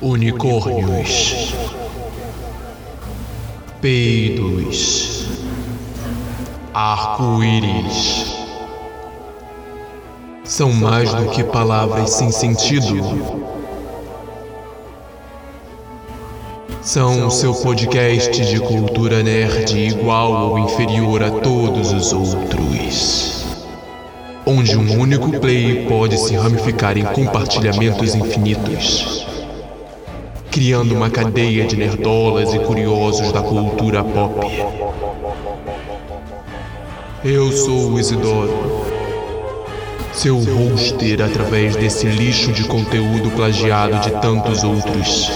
unicórnios, peidos, arco-íris. São mais do que palavras sem sentido. São o seu podcast de cultura nerd igual ou inferior a todos os outros. Onde um único play pode se ramificar em compartilhamentos infinitos criando uma cadeia de nerdolas e curiosos da cultura pop. Eu sou o Isidoro, seu hoster através desse lixo de conteúdo plagiado de tantos outros.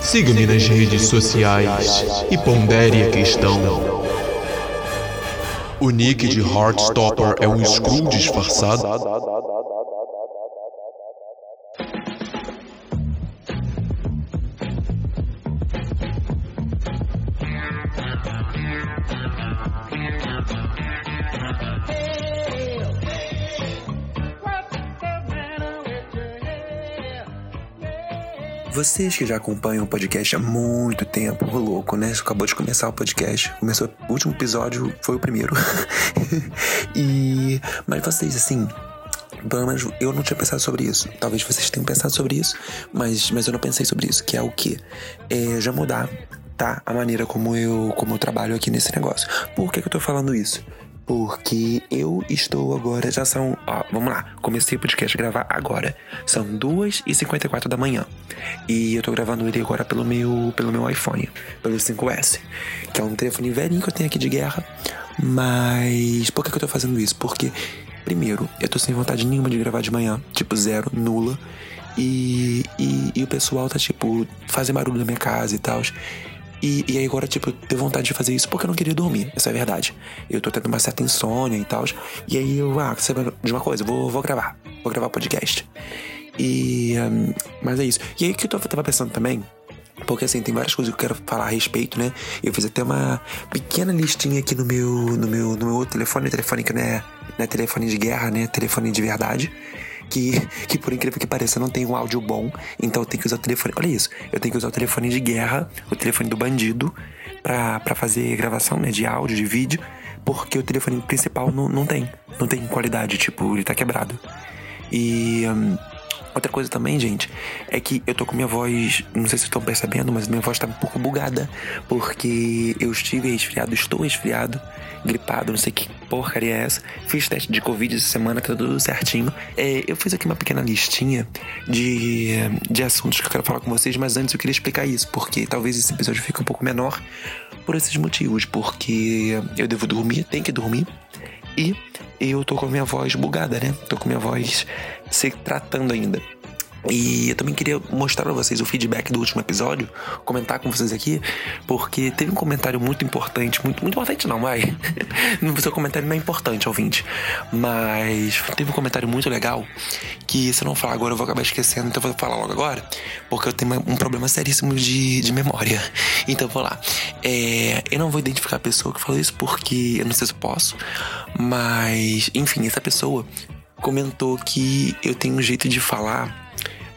Siga-me nas redes sociais e pondere a questão. O nick de Heartstopper é um Skrull disfarçado? Vocês que já acompanham o podcast há muito tempo, louco, né? Acabou de começar o podcast. Começou o último episódio, foi o primeiro. e. Mas vocês, assim, pelo menos eu não tinha pensado sobre isso. Talvez vocês tenham pensado sobre isso, mas, mas eu não pensei sobre isso, que é o quê? É já mudar, tá? A maneira como eu, como eu trabalho aqui nesse negócio. Por que, que eu tô falando isso? Porque eu estou agora, já são, ó, vamos lá, comecei o podcast a gravar agora. São 2h54 da manhã. E eu tô gravando ele agora pelo meu, pelo meu iPhone, pelo 5S, que é um telefone velhinho que eu tenho aqui de guerra. Mas por que, que eu tô fazendo isso? Porque, primeiro, eu tô sem vontade nenhuma de gravar de manhã, tipo zero, nula. E, e, e o pessoal tá, tipo, fazendo barulho na minha casa e tal. E, e aí agora, tipo, eu tenho vontade de fazer isso porque eu não queria dormir. Essa é verdade. Eu tô tendo uma certa insônia e tal. E aí eu, ah, sabe de uma coisa? Vou, vou gravar. Vou gravar podcast. E. Um, mas é isso. E aí o que eu tava pensando também porque assim, tem várias coisas que eu quero falar a respeito, né? Eu fiz até uma pequena listinha aqui no meu, no meu, no meu outro telefone, telefone que não é, não é telefone de guerra, né? Telefone de verdade que, que por incrível que pareça, não tem um áudio bom, então eu tenho que usar o telefone. Olha isso, eu tenho que usar o telefone de guerra, o telefone do bandido, pra fazer gravação, né, de áudio, de vídeo, porque o telefone principal não, não tem, não tem qualidade, tipo, ele tá quebrado. E. Um, Outra coisa também, gente, é que eu tô com minha voz, não sei se estão percebendo, mas minha voz tá um pouco bugada, porque eu estive resfriado, estou resfriado, gripado, não sei que porcaria é essa. Fiz teste de Covid essa semana, tá tudo certinho. É, eu fiz aqui uma pequena listinha de, de assuntos que eu quero falar com vocês, mas antes eu queria explicar isso, porque talvez esse episódio fique um pouco menor por esses motivos, porque eu devo dormir, tenho que dormir, e eu tô com a minha voz bugada, né? Tô com a minha voz se tratando ainda. E eu também queria mostrar para vocês o feedback do último episódio, comentar com vocês aqui, porque teve um comentário muito importante, muito, muito importante não, vai. o seu comentário não é importante, ouvinte. Mas teve um comentário muito legal que se eu não falar agora eu vou acabar esquecendo, então eu vou falar logo agora, porque eu tenho um problema seríssimo de, de memória. Então vou lá. É, eu não vou identificar a pessoa que falou isso porque eu não sei se eu posso, mas enfim, essa pessoa comentou que eu tenho um jeito de falar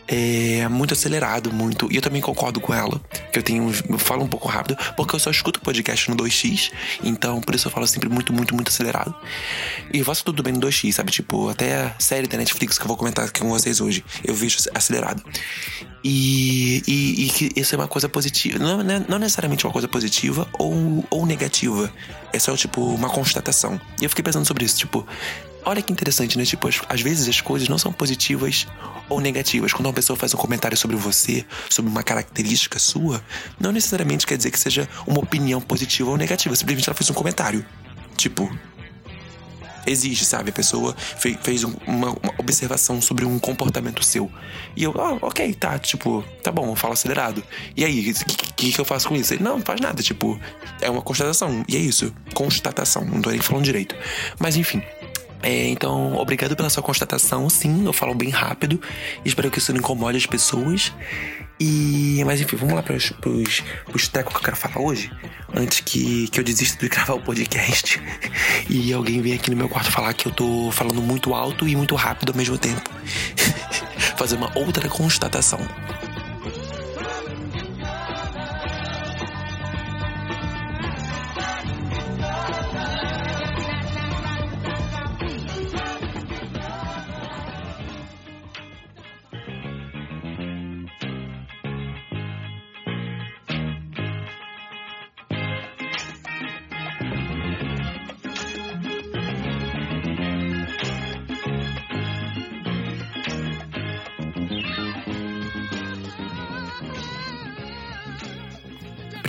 é muito acelerado, muito. E eu também concordo com ela, que eu tenho. Eu falo um pouco rápido, porque eu só escuto podcast no 2x, então por isso eu falo sempre muito, muito, muito acelerado. E eu faço tudo bem no 2x, sabe? Tipo, até série da Netflix que eu vou comentar aqui com vocês hoje, eu vejo acelerado. E, e, e que isso é uma coisa positiva. Não, é, não necessariamente uma coisa positiva ou, ou negativa. É só, tipo, uma constatação. E eu fiquei pensando sobre isso, tipo, Olha que interessante, né? Tipo, às vezes as coisas não são positivas ou negativas. Quando uma pessoa faz um comentário sobre você, sobre uma característica sua, não necessariamente quer dizer que seja uma opinião positiva ou negativa. Simplesmente ela fez um comentário. Tipo, existe, sabe? A pessoa fez, fez uma, uma, observação sobre um comportamento seu. E eu, ah, ok, tá, tipo, tá bom, eu falo acelerado. E aí, o que, que, que, eu faço com isso? Ele, não, não faz nada, tipo, é uma constatação. E é isso, constatação, não tô nem falando direito. Mas enfim, é, então, obrigado pela sua constatação. Sim, eu falo bem rápido. Espero que isso não incomode as pessoas. E, mas enfim, vamos lá para os, tecos que eu quero falar hoje. Antes que, que eu desista de gravar o podcast. E alguém vem aqui no meu quarto falar que eu tô falando muito alto e muito rápido ao mesmo tempo. fazer uma outra constatação.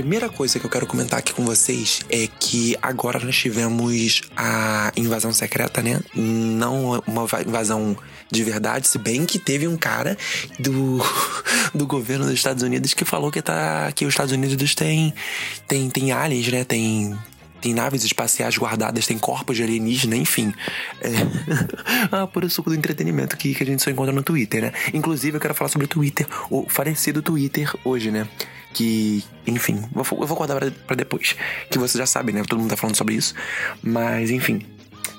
Primeira coisa que eu quero comentar aqui com vocês é que agora nós tivemos a invasão secreta, né? Não uma invasão de verdade, se bem que teve um cara do, do governo dos Estados Unidos que falou que, tá, que os Estados Unidos tem, tem, tem aliens, né? Tem tem naves espaciais guardadas, tem corpos de alienígena, enfim. É... ah, por o suco do entretenimento que, que a gente só encontra no Twitter, né? Inclusive, eu quero falar sobre o Twitter, o falecido Twitter hoje, né? Que, enfim, eu vou guardar pra depois. Que você já sabe, né? Todo mundo tá falando sobre isso. Mas, enfim.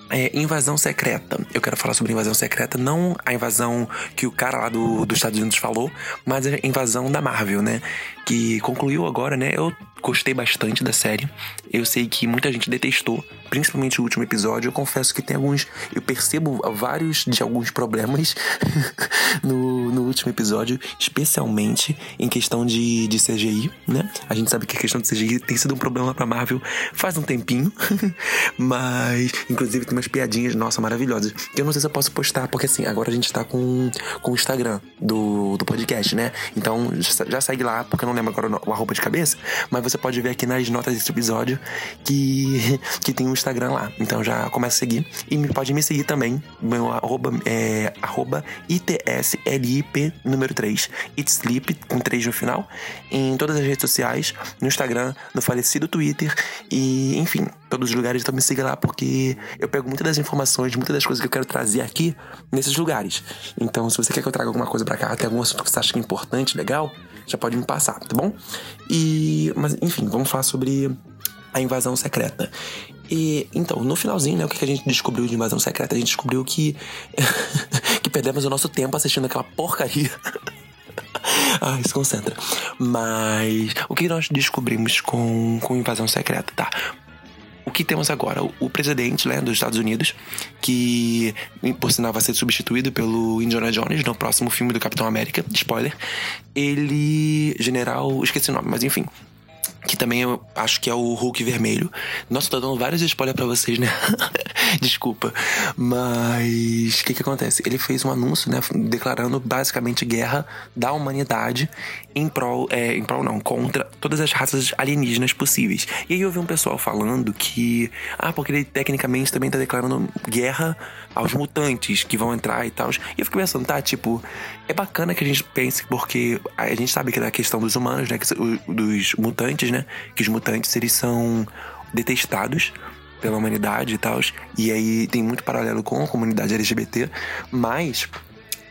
É, invasão secreta. Eu quero falar sobre invasão secreta, não a invasão que o cara lá do, dos Estados Unidos falou, mas a invasão da Marvel, né? Que concluiu agora, né? Eu gostei bastante da série. Eu sei que muita gente detestou, principalmente o último episódio. Eu confesso que tem alguns. Eu percebo vários de alguns problemas no, no último episódio, especialmente em questão de, de CGI, né? A gente sabe que a questão de CGI tem sido um problema pra Marvel faz um tempinho, mas inclusive tem umas piadinhas, nossa, maravilhosas. Eu não sei se eu posso postar, porque assim, agora a gente tá com, com o Instagram do, do podcast, né? Então já, segue lá, porque eu não lembro agora o arroba de cabeça, mas você pode ver aqui nas notas desse episódio que, que tem um Instagram lá. Então já começa a seguir. E pode me seguir também. Meu arroba é arroba ITSLIP número 3. Sleep com 3 no final. Em todas as redes sociais, no Instagram, no falecido Twitter e, enfim, todos os lugares. Então me siga lá porque eu pego muitas das informações, muitas das coisas que eu quero trazer aqui nesses lugares. Então, se você quer que eu traga alguma coisa para cá, tem algum assunto que você acha que é importante, legal, já pode me passar, tá bom? E, mas enfim, vamos falar sobre a invasão secreta. E então, no finalzinho, né, o que a gente descobriu de invasão secreta? A gente descobriu que que perdemos o nosso tempo assistindo aquela porcaria. Ai, se concentra. Mas o que nós descobrimos com, com invasão secreta, tá? O que temos agora? O, presidente né, dos Estados Unidos, que por sinal vai ser substituído pelo Indiana Jones no próximo filme do Capitão América, spoiler. Ele. General. Esqueci o nome, mas enfim que também eu acho que é o Hulk vermelho. Nossa, tô dando vários spoilers para vocês, né? Desculpa. Mas o que que acontece? Ele fez um anúncio, né, declarando basicamente guerra da humanidade em prol, é, em prol não, contra todas as raças alienígenas possíveis. E aí eu vi um pessoal falando que, ah, porque ele tecnicamente também tá declarando guerra aos mutantes que vão entrar e tal. E eu fico pensando, tá, tipo, é bacana que a gente pense, porque a gente sabe que é da questão dos humanos, né, que, dos mutantes, né, que os mutantes eles são detestados pela humanidade e tal. E aí tem muito paralelo com a comunidade LGBT, mas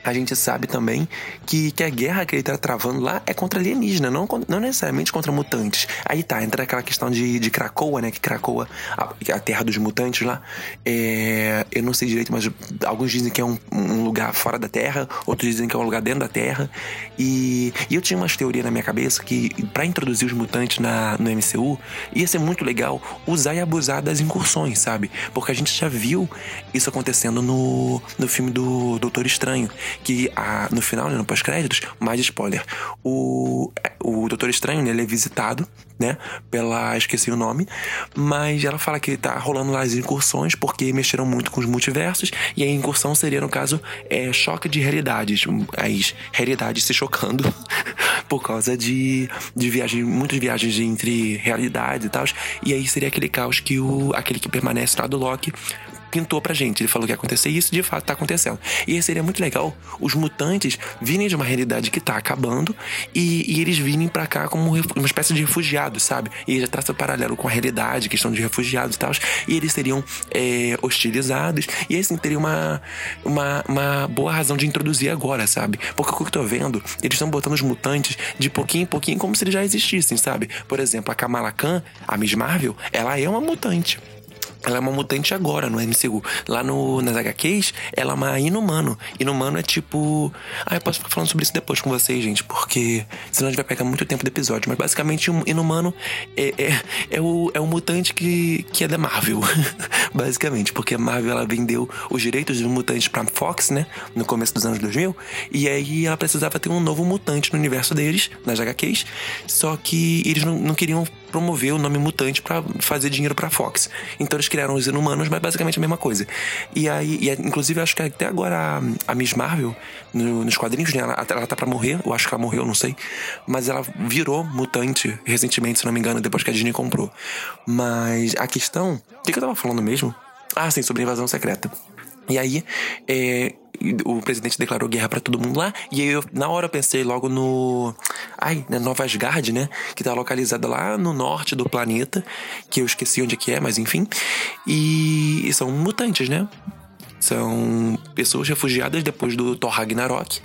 a gente sabe também que, que a guerra que ele tá travando lá é contra alienígena, não, não necessariamente contra mutantes. Aí tá, entra aquela questão de, de Krakoa, né? Que Krakoa, a, a terra dos mutantes lá, é, eu não sei direito, mas alguns dizem que é um, um lugar fora da Terra, outros dizem que é um lugar dentro da Terra. E, e eu tinha umas teorias na minha cabeça que para introduzir os mutantes na, no MCU ia ser muito legal usar e abusar das incursões, sabe? Porque a gente já viu isso acontecendo no, no filme do Doutor Estranho que a, no final, né, no pós-créditos, mais spoiler, o, o Doutor Estranho, né, ele é visitado, né, pela, esqueci o nome, mas ela fala que tá rolando lá as incursões porque mexeram muito com os multiversos e a incursão seria, no caso, é, choque de realidades, as realidades se chocando por causa de, de viagens, muitas viagens entre realidades e tal, e aí seria aquele caos que o, aquele que permanece lá do Loki pintou pra gente. Ele falou que ia acontecer isso, de fato tá acontecendo. E seria muito legal os mutantes virem de uma realidade que tá acabando e, e eles virem para cá como uma espécie de refugiados, sabe? E já traça paralelo com a realidade, questão de refugiados e tal. E eles seriam é, hostilizados. E assim, teria uma, uma, uma boa razão de introduzir agora, sabe? Porque o que eu tô vendo, eles estão botando os mutantes de pouquinho em pouquinho como se eles já existissem, sabe? Por exemplo, a Kamala Khan, a Miss Marvel, ela é uma mutante ela é uma mutante agora no MCU. Lá no, nas HQs, ela é uma inumano. Inumano é tipo. Ah, eu posso ficar falando sobre isso depois com vocês, gente, porque senão a gente vai pegar muito tempo do episódio. Mas basicamente, um inumano é, é, é, o, é o mutante que, que é da Marvel. basicamente, porque a Marvel ela vendeu os direitos do mutante pra Fox, né? No começo dos anos 2000. E aí ela precisava ter um novo mutante no universo deles, nas HQs. Só que eles não, não queriam promover o nome mutante para fazer dinheiro para Fox. Então eles criaram os inumanos, mas basicamente a mesma coisa. E aí, e, inclusive, eu acho que até agora a, a Miss Marvel, no, nos quadrinhos, né, ela, ela tá pra morrer, eu acho que ela morreu, não sei. Mas ela virou mutante recentemente, se não me engano, depois que a Disney comprou. Mas a questão. O que, que eu tava falando mesmo? Ah, sim, sobre invasão secreta. E aí, é, o presidente declarou guerra para todo mundo lá. E aí, eu, na hora, eu pensei logo no. Ai, na Nova Asgard, né? Que tá localizada lá no norte do planeta. Que eu esqueci onde que é, mas enfim. E, e são mutantes, né? São pessoas refugiadas depois do Thor Ragnarok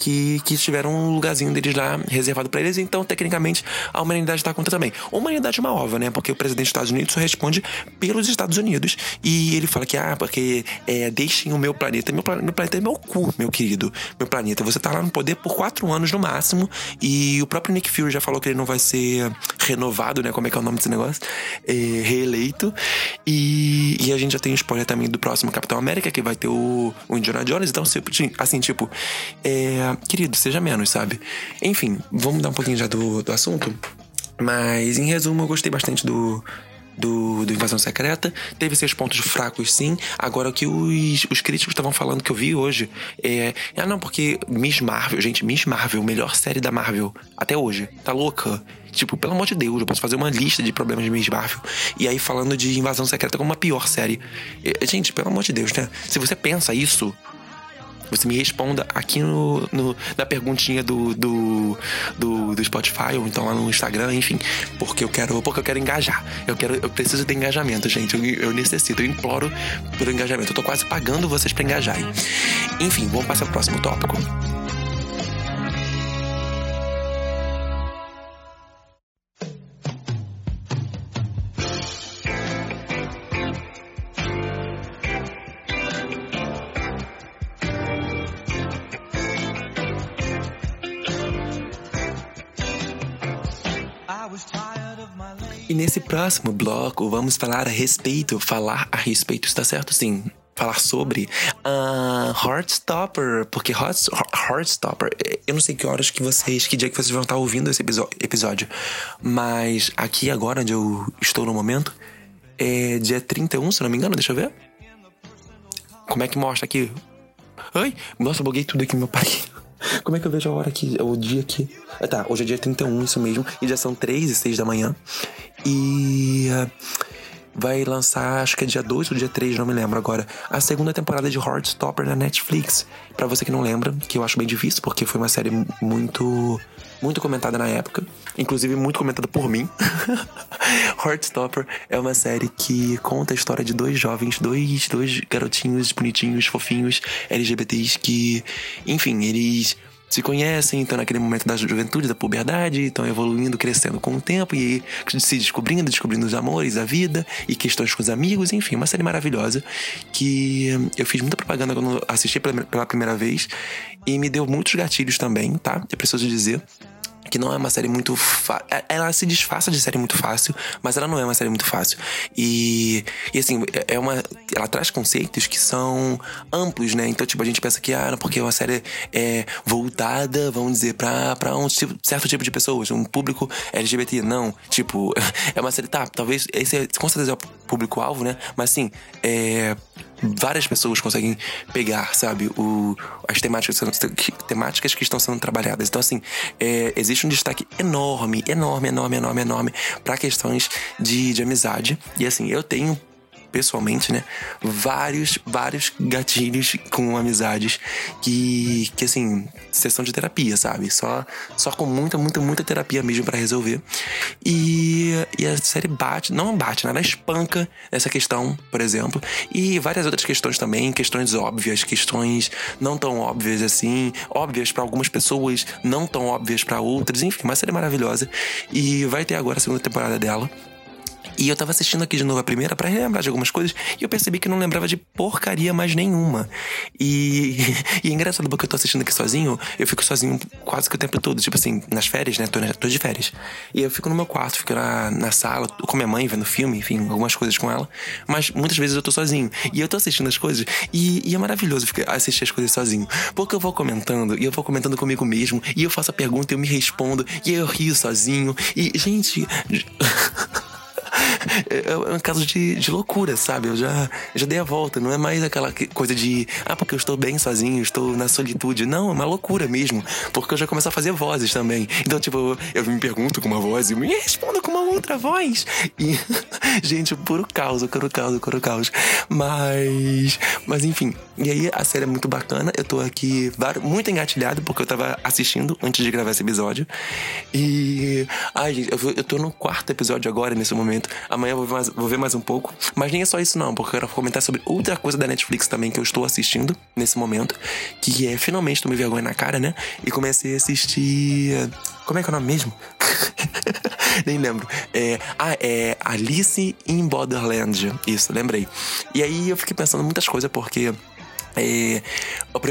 que, que tiveram um lugarzinho deles lá reservado para eles. Então, tecnicamente, a humanidade tá contra também. Humanidade é uma ova, né? Porque o presidente dos Estados Unidos só responde pelos Estados Unidos. E ele fala que, ah, porque é, deixem o meu planeta. Meu, meu planeta é meu cu, meu querido. Meu planeta. Você tá lá no poder por quatro anos no máximo. E o próprio Nick Fury já falou que ele não vai ser renovado, né? Como é que é o nome desse negócio? É, reeleito. E, e a gente já tem spoiler também do próximo Capitão América, que vai ter o, o Indiana Jones. Então, assim, tipo, é, querido, seja menos, sabe? Enfim, vamos mudar um pouquinho já do, do assunto. Mas, em resumo, eu gostei bastante do, do, do, Invasão Secreta. Teve seus pontos fracos, sim. Agora, o que os, os críticos estavam falando que eu vi hoje é. Ah, não, porque Miss Marvel, gente, Miss Marvel, melhor série da Marvel até hoje. Tá louca? Tipo, pelo amor de Deus, eu posso fazer uma lista de problemas de Miss Marvel. E aí, falando de Invasão Secreta como a pior série. Gente, pelo amor de Deus, né? Se você pensa isso, você me responda aqui no, no na perguntinha do, do, do, do, Spotify ou então lá no Instagram, enfim, porque eu quero, porque eu quero engajar. Eu quero, eu preciso de engajamento, gente. Eu, eu necessito, eu imploro pelo engajamento. Eu tô quase pagando vocês para engajarem. Enfim, vamos passar pro próximo tópico. Nesse próximo bloco vamos falar a respeito, falar a respeito, está certo? Sim, falar sobre uh, Heartstopper, porque Heart, Heartstopper, eu não sei que horas que vocês, que dia que vocês vão estar ouvindo esse episódio, mas aqui agora onde eu estou no momento, é dia 31, se não me engano, deixa eu ver. Como é que mostra aqui? Ai, nossa, buguei tudo aqui, meu pai. Como é que eu vejo a hora aqui, o dia aqui? Ah, tá, hoje é dia 31, isso mesmo. E já são 3 e 6 da manhã. E. Uh, vai lançar, acho que é dia 2 ou dia 3, não me lembro agora, a segunda temporada de Heartstopper na Netflix. Para você que não lembra, que eu acho bem difícil, porque foi uma série muito muito comentada na época, inclusive muito comentada por mim. Heartstopper é uma série que conta a história de dois jovens, dois, dois garotinhos bonitinhos, fofinhos, LGBTs que, enfim, eles se conhecem, estão naquele momento da juventude, da puberdade, estão evoluindo, crescendo com o tempo e se descobrindo, descobrindo os amores, a vida e questões com os amigos, enfim, uma série maravilhosa que eu fiz muita propaganda quando assisti pela primeira vez e me deu muitos gatilhos também, tá? Eu preciso dizer que não é uma série muito fácil. É, ela se disfarça de série muito fácil, mas ela não é uma série muito fácil. E, e assim, é uma. Ela traz conceitos que são amplos, né? Então, tipo, a gente pensa que, ah, porque é uma série é voltada, vamos dizer, pra, pra um tipo, certo tipo de pessoas, um público LGBT. Não. Tipo, é uma série, tá, talvez esse é, com certeza é o público-alvo, né? Mas assim, é várias pessoas conseguem pegar, sabe, o, as temáticas, temáticas que estão sendo trabalhadas. Então, assim, é, existe um destaque enorme, enorme, enorme, enorme, enorme para questões de, de amizade. E assim, eu tenho pessoalmente, né? Vários, vários gatilhos com amizades que, que assim, sessão de terapia, sabe? Só, só com muita, muita, muita terapia mesmo para resolver. E, e a série bate, não bate, né? Ela espanca essa questão, por exemplo. E várias outras questões também, questões óbvias, questões não tão óbvias assim, óbvias para algumas pessoas, não tão óbvias para outras. Enfim, uma série maravilhosa. E vai ter agora a segunda temporada dela E eu tava assistindo aqui de novo a primeira para relembrar de algumas coisas e eu percebi que não lembrava de porcaria mais nenhuma. E, e é engraçado porque eu tô assistindo aqui sozinho, eu fico sozinho quase que o tempo todo, tipo assim, nas férias, né? Tô, tô de férias. E eu fico no meu quarto, fico na, na sala, com minha mãe vendo filme, enfim, algumas coisas com ela. Mas muitas vezes eu tô sozinho. E eu tô assistindo as coisas e, e é maravilhoso assistir as coisas sozinho. Porque eu vou comentando e eu vou comentando comigo mesmo e eu faço a pergunta e eu me respondo e eu rio sozinho. E, gente. É, é um caso de, de loucura, sabe? Eu já, já dei a volta. Não é mais aquela coisa de, ah, porque eu estou bem sozinho, estou na solitude. Não, é uma loucura mesmo. Porque eu já começo a fazer vozes também. Então, tipo, eu me pergunto com uma voz e me respondo com uma outra voz. E, gente, puro caos, puro caos, puro caos. Mas, mas enfim. E aí, a série é muito bacana. Eu tô aqui muito engatilhado porque eu tava assistindo antes de gravar esse episódio. E, ai, gente, eu, eu tô no quarto episódio agora, nesse momento. Amanhã eu vou ver, mais, vou ver mais um pouco. Mas nem é só isso, não, porque eu quero comentar sobre outra coisa da Netflix também que eu estou assistindo nesse momento. Que é finalmente tomei vergonha na cara, né? E comecei a assistir. Como é que é o nome mesmo? Nem lembro. É, ah, é Alice in Borderland. Isso, lembrei. E aí eu fiquei pensando muitas coisas, porque é,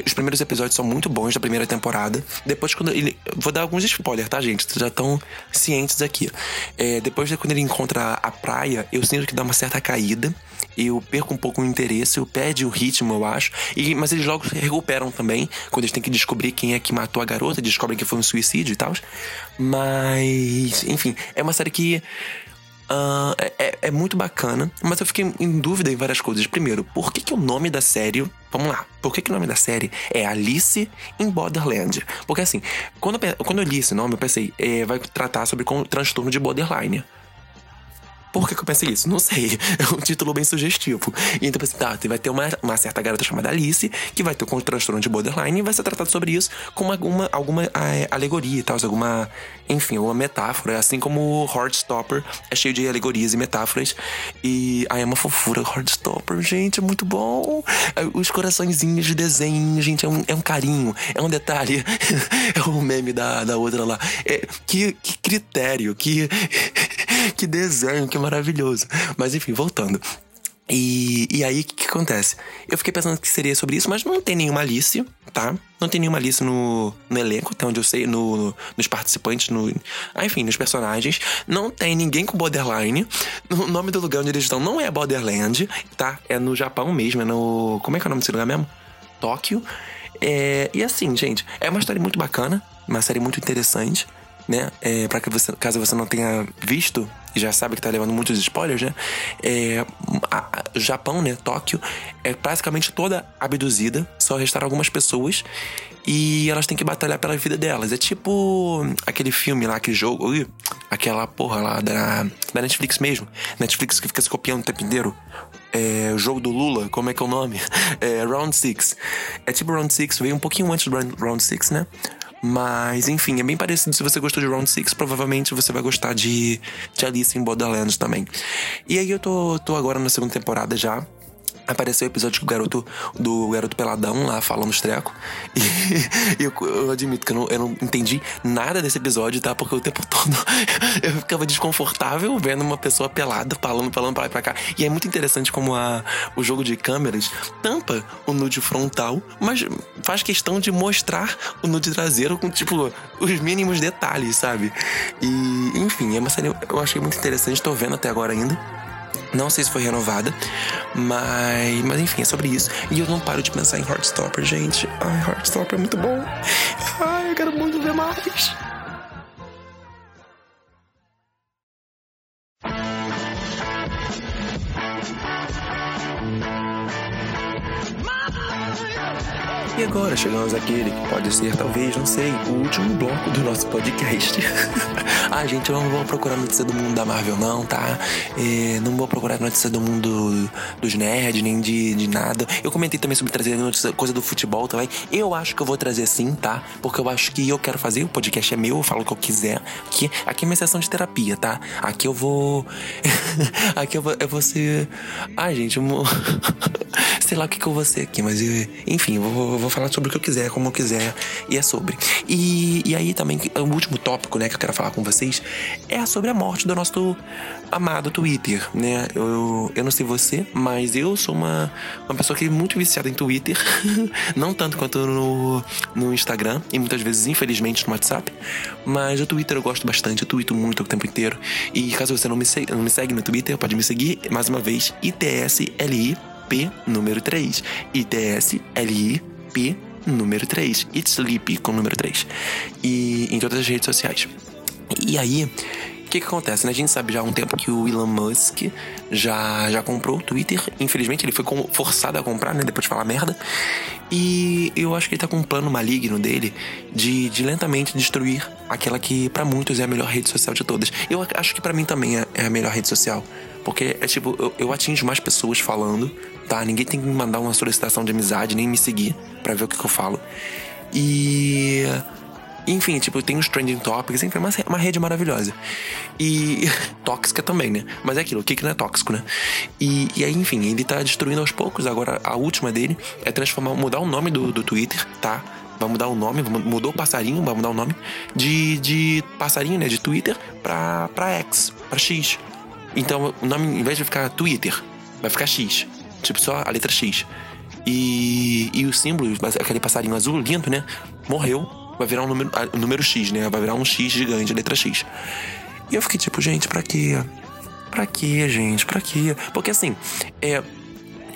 os primeiros episódios são muito bons da primeira temporada. Depois, quando ele. Vou dar alguns spoilers, tá, gente? Vocês já estão cientes aqui. É, depois de quando ele encontra a praia, eu sinto que dá uma certa caída. Eu perco um pouco o interesse, eu perde o ritmo, eu acho. E, mas eles logo recuperam também, quando eles têm que descobrir quem é que matou a garota, descobrem que foi um suicídio e tal. Mas, enfim, é uma série que Uh, é, é, muito bacana, mas eu fiquei em dúvida em várias coisas. Primeiro, por que, que o nome da série. Vamos lá, por que, que o nome da série é Alice in Borderland? Porque assim, quando eu, quando eu li esse nome, eu pensei, é, vai tratar sobre transtorno de borderline. Por que, que eu pensei isso? Não sei. É um título bem sugestivo. Então eu pensei, tá, vai ter uma, uma certa garota chamada Alice que vai ter um transtorno de borderline e vai ser tratado sobre isso com alguma, alguma é, alegoria e tal, alguma, enfim, alguma metáfora. Assim como Heartstopper é cheio de alegorias e metáforas. E aí é uma fofura, Heartstopper, gente, é muito bom. Os coraçõezinhos de desenho, gente, é um, é um carinho, é um detalhe. é o meme da, da outra lá. É, que, que critério, que, que desenho, que maravilhoso. Mas enfim, voltando. E, e aí, o que, que, acontece? Eu fiquei pensando que seria sobre isso, mas não tem nenhuma Alice, tá? Não tem nenhuma Alice no, no elenco, até onde eu sei, no, no, nos participantes, no, ah, enfim, nos personagens. Não tem ninguém com borderline. O nome do lugar onde eles estão não é Borderland, tá? É no Japão mesmo, é no. Como é que é o nome desse lugar mesmo? Tóquio. É, e assim, gente, é uma história muito bacana, uma série muito interessante né? É, para que você, caso você não tenha visto e já sabe que tá levando muitos spoilers, né? É, a, a, Japão, né? Tóquio é praticamente toda abduzida, só restaram algumas pessoas e elas têm que batalhar pela vida delas. É tipo aquele filme lá, aquele jogo, ui, aquela porra lá da, da Netflix mesmo. Netflix que fica se copiando o tempo inteiro. É, o jogo do Lula, como é que é o nome? É Round Six. É tipo Round Six, veio um pouquinho antes do Round Six, né? Mas, enfim, é bem parecido. Se você gostou de Round 6, provavelmente você vai gostar de, de Alice em Borderlands também. E aí eu tô, tô agora na segunda temporada já apareceu o episódio do garoto, do garoto peladão lá falando os trecos. E eu, eu, admito que eu não, eu não entendi nada desse episódio, tá? Porque o tempo todo eu ficava desconfortável vendo uma pessoa pelada, falando, falando pra lá e pra cá. E é muito interessante como a, o jogo de câmeras tampa o nude frontal, mas faz questão de mostrar o nude traseiro com, tipo, os mínimos detalhes, sabe? E, enfim, é uma série eu achei muito interessante, tô vendo até agora ainda. Não sei se foi renovada, mas, mas enfim, é sobre isso. E eu não paro de pensar em Heartstopper, gente. Ai, Heartstopper é muito bom. Ai, eu quero muito ver mais. E agora chegamos àquele que pode ser, talvez, não sei, o último bloco do nosso podcast. ah, gente, eu não vou procurar notícia do mundo da Marvel, não, tá? É, não vou procurar notícia do mundo dos nerds, nem de, de nada. Eu comentei também sobre trazer notícia, coisa do futebol também. Eu acho que eu vou trazer sim, tá? Porque eu acho que eu quero fazer, o podcast é meu, eu falo o que eu quiser. Aqui, aqui é minha sessão de terapia, tá? Aqui eu vou. aqui eu vou, eu vou ser. Ah, gente, eu sei lá o que, que eu vou ser aqui, mas eu... enfim, eu vou, eu vou vou falar sobre o que eu quiser, como eu quiser, e é sobre. E, e aí também, o último tópico, né, que eu quero falar com vocês é sobre a morte do nosso amado Twitter, né? Eu, eu não sei você, mas eu sou uma, uma pessoa que é muito viciada em Twitter. não tanto quanto no, no Instagram, e muitas vezes, infelizmente, no WhatsApp. Mas o Twitter eu gosto bastante, eu tweeto muito o tempo inteiro. E caso você não me, segue, não me segue no Twitter, pode me seguir, mais uma vez, ITSLIP número 3. ITSLIP número 3. It's Sleep com número 3. E em todas as redes sociais. E aí, o que, que acontece? Né? A gente sabe já há um tempo que o Elon Musk já, já comprou o Twitter. Infelizmente, ele foi forçado a comprar, né? Depois de falar merda. E eu acho que ele tá com um plano maligno dele de, de lentamente destruir aquela que para muitos é a melhor rede social de todas. Eu acho que para mim também é, é, a melhor rede social. Porque é tipo, eu, eu atingo mais pessoas falando, tá? Ninguém tem que me mandar uma solicitação de amizade, nem me seguir para ver o que, que eu falo. E enfim, tipo, tem os trending topics, enfim, uma, uma rede maravilhosa. E. tóxica também, né? Mas é aquilo, o que, que não é tóxico, né? E, e aí, enfim, ele tá destruindo aos poucos. Agora, a última dele é transformar, mudar o nome do, do Twitter, tá? Vai mudar o nome, mudou o passarinho, vai mudar o nome de, de passarinho, né? De Twitter pra, pra X, pra X. Então, o nome, em vez de ficar Twitter, vai ficar X. Tipo, só a letra X. E, e o símbolo, aquele passarinho azul lindo, né? Morreu vai virar um número, um número X, né? Vai virar um X gigante, letra X. E eu fiquei tipo, gente, pra quê? Pra quê, gente? Pra quê? Porque assim, é,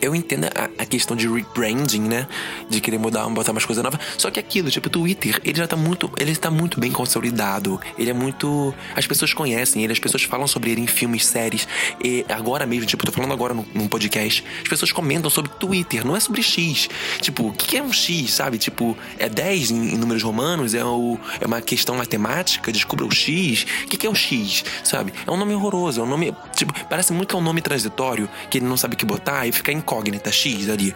eu entendo a, a, questão de rebranding, né? De querer mudar, botar umas coisas novas. Só que aquilo, tipo, o Twitter, ele já tá muito. Ele tá muito bem consolidado. Ele é muito. As pessoas conhecem ele, as pessoas falam sobre ele em filmes, séries. E agora mesmo, tipo, tô falando agora num, podcast. As pessoas comentam sobre Twitter, não é sobre X. Tipo, o que é um X, sabe? Tipo, é 10 em, em números romanos? É, o, é uma questão matemática? Descubra o X. O que é o X, sabe? É um nome horroroso. É um nome. Tipo, parece muito que é um nome transitório, que ele não sabe o que botar e fica em incógnita X ali.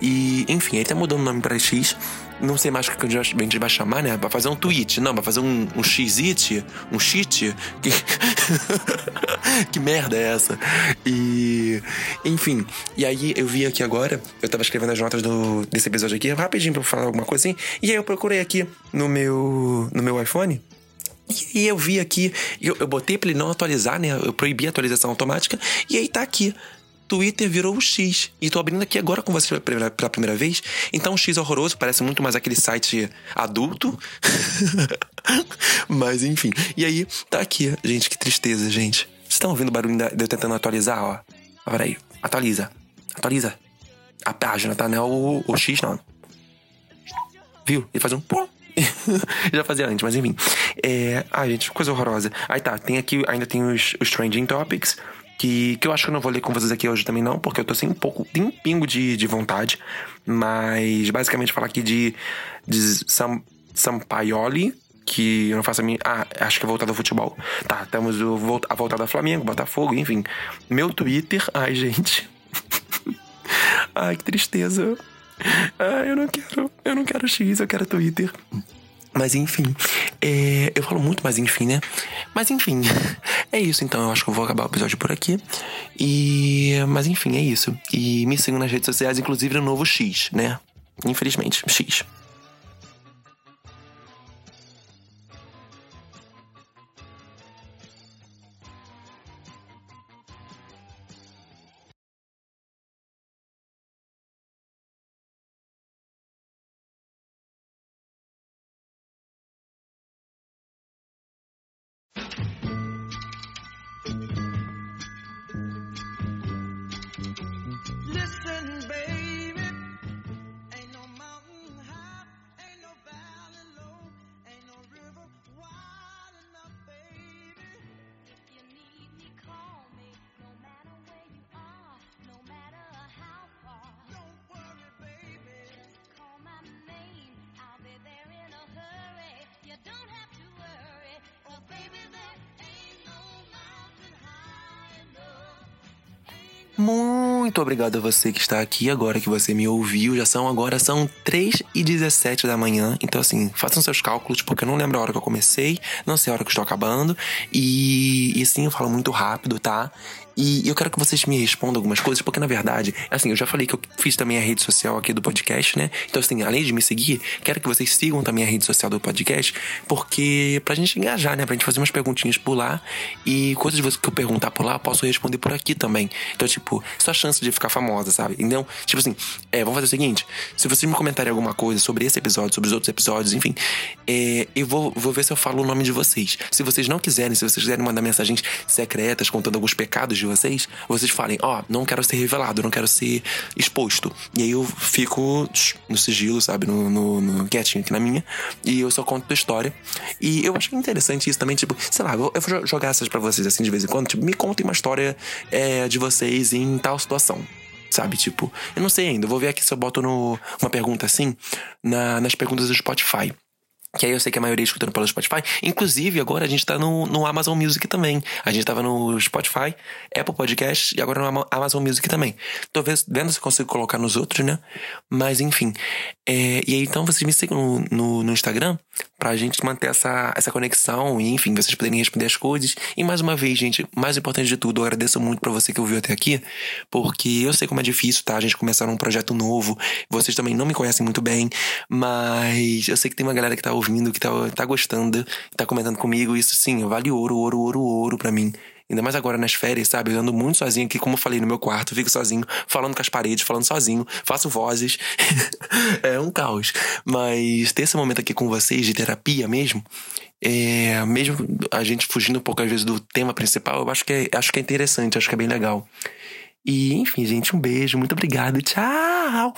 E, enfim, ele tá mudando o nome pra X. Não sei mais o que a gente vai chamar, né? Pra fazer um tweet. Não, pra fazer um, um X-it, um cheat. Que... que merda é essa? E. Enfim. E aí eu vi aqui agora, eu tava escrevendo as notas do, desse episódio aqui, rapidinho pra falar alguma coisa assim. E aí eu procurei aqui no meu, no meu iPhone. E eu vi aqui, eu, eu botei pra ele não atualizar, né? Eu proibi a atualização automática. E aí tá aqui. Twitter virou o X. E tô abrindo aqui agora com você pela primeira vez. Então o X horroroso, parece muito mais aquele site adulto. Mas enfim. E aí, tá aqui. Gente, que tristeza, gente. Vocês estão ouvindo o barulho de eu tentando atualizar, ó? Pera aí. Atualiza. Atualiza. A página, tá? Não é o, o X, não. Viu? Ele faz um... Já fazia antes, mas enfim. É... Ai, gente, coisa horrorosa. Aí tá, tem aqui, ainda tem os, os trending topics que, que eu acho que eu não vou ler com vocês aqui hoje também não, porque eu tô sem um pouco, tem um pingo de, de vontade, mas basicamente falar aqui de, de Sam, Sampaioli, que eu não faço a minha. Ah, acho que é voltado ao futebol. Tá, temos o, a voltada ao Flamengo, Botafogo, enfim. Meu Twitter. Ai, gente. ai, que tristeza. Ai, eu não quero. Eu não quero X, eu quero Twitter. Mas enfim, é, eu falo muito, mas enfim, né? Mas enfim, é isso então. Eu acho que eu vou acabar o episódio por aqui. E. Mas enfim, é isso. E me sigam nas redes sociais, inclusive no novo X, né? Infelizmente, X. Muito obrigado a você que está aqui agora, que você me ouviu. Já são agora, são 3 e 17 da manhã. Então, assim, façam seus cálculos, porque eu não lembro a hora que eu comecei, não sei a hora que eu estou acabando. E, e sim, eu falo muito rápido, tá? E eu quero que vocês me respondam algumas coisas, porque na verdade, assim, eu já falei que eu fiz também a rede social aqui do podcast, né? Então, assim, além de me seguir, quero que vocês sigam também a rede social do podcast, porque pra gente engajar, né? Pra gente fazer umas perguntinhas por lá e coisas que eu perguntar por lá, eu posso responder por aqui também. Então, tipo, só chance de ficar famosa, sabe? Então, tipo assim, é, vamos fazer o seguinte: se vocês me comentarem alguma coisa sobre esse episódio, sobre os outros episódios, enfim, é, eu vou, vou ver se eu falo o nome de vocês. Se vocês não quiserem, se vocês quiserem mandar mensagens secretas contando alguns pecados de vocês, vocês falem, ó, oh, não quero ser revelado, não quero ser exposto. E aí eu fico no sigilo, sabe, no, no, no quietinho aqui na minha, e eu só conto a história. E eu acho interessante isso também, tipo, sei lá, eu, eu vou jogar essas pra vocês assim de vez em quando, tipo, me contem uma história é, de vocês em tal situação sabe? Tipo, eu não sei ainda. Eu vou ver aqui se eu boto no, uma pergunta assim na, nas perguntas do Spotify. Que aí eu sei que a maioria escutando pelo Spotify. Inclusive, agora a gente tá no, no Amazon Music também. A gente tava no Spotify, Apple Podcast e agora no Amazon Music também. Tô vendo se consigo colocar nos outros, né? Mas enfim. É, e aí então vocês me sigam no, no, no, Instagram pra gente manter essa, essa conexão e enfim, vocês poderem responder as coisas. E mais uma vez, gente, mais importante de tudo, eu agradeço muito pra você que ouviu até aqui, porque eu sei como é difícil, tá? A gente começar um projeto novo. Vocês também não me conhecem muito bem, mas eu sei que tem uma galera que tá ouvindo ouvindo, que tá, tá gostando, tá comentando comigo. Isso sim, vale ouro, ouro, ouro, ouro pra mim. Ainda mais agora nas férias, sabe? Eu ando muito sozinho aqui, como eu falei no meu quarto, fico sozinho, falando com as paredes, falando sozinho, faço vozes. é um caos. Mas ter esse momento aqui com vocês de terapia mesmo, é, mesmo a gente fugindo um pouco às vezes do tema principal, eu acho que é, acho que é interessante, acho que é bem legal. E enfim, gente, um beijo, muito obrigado, tchau!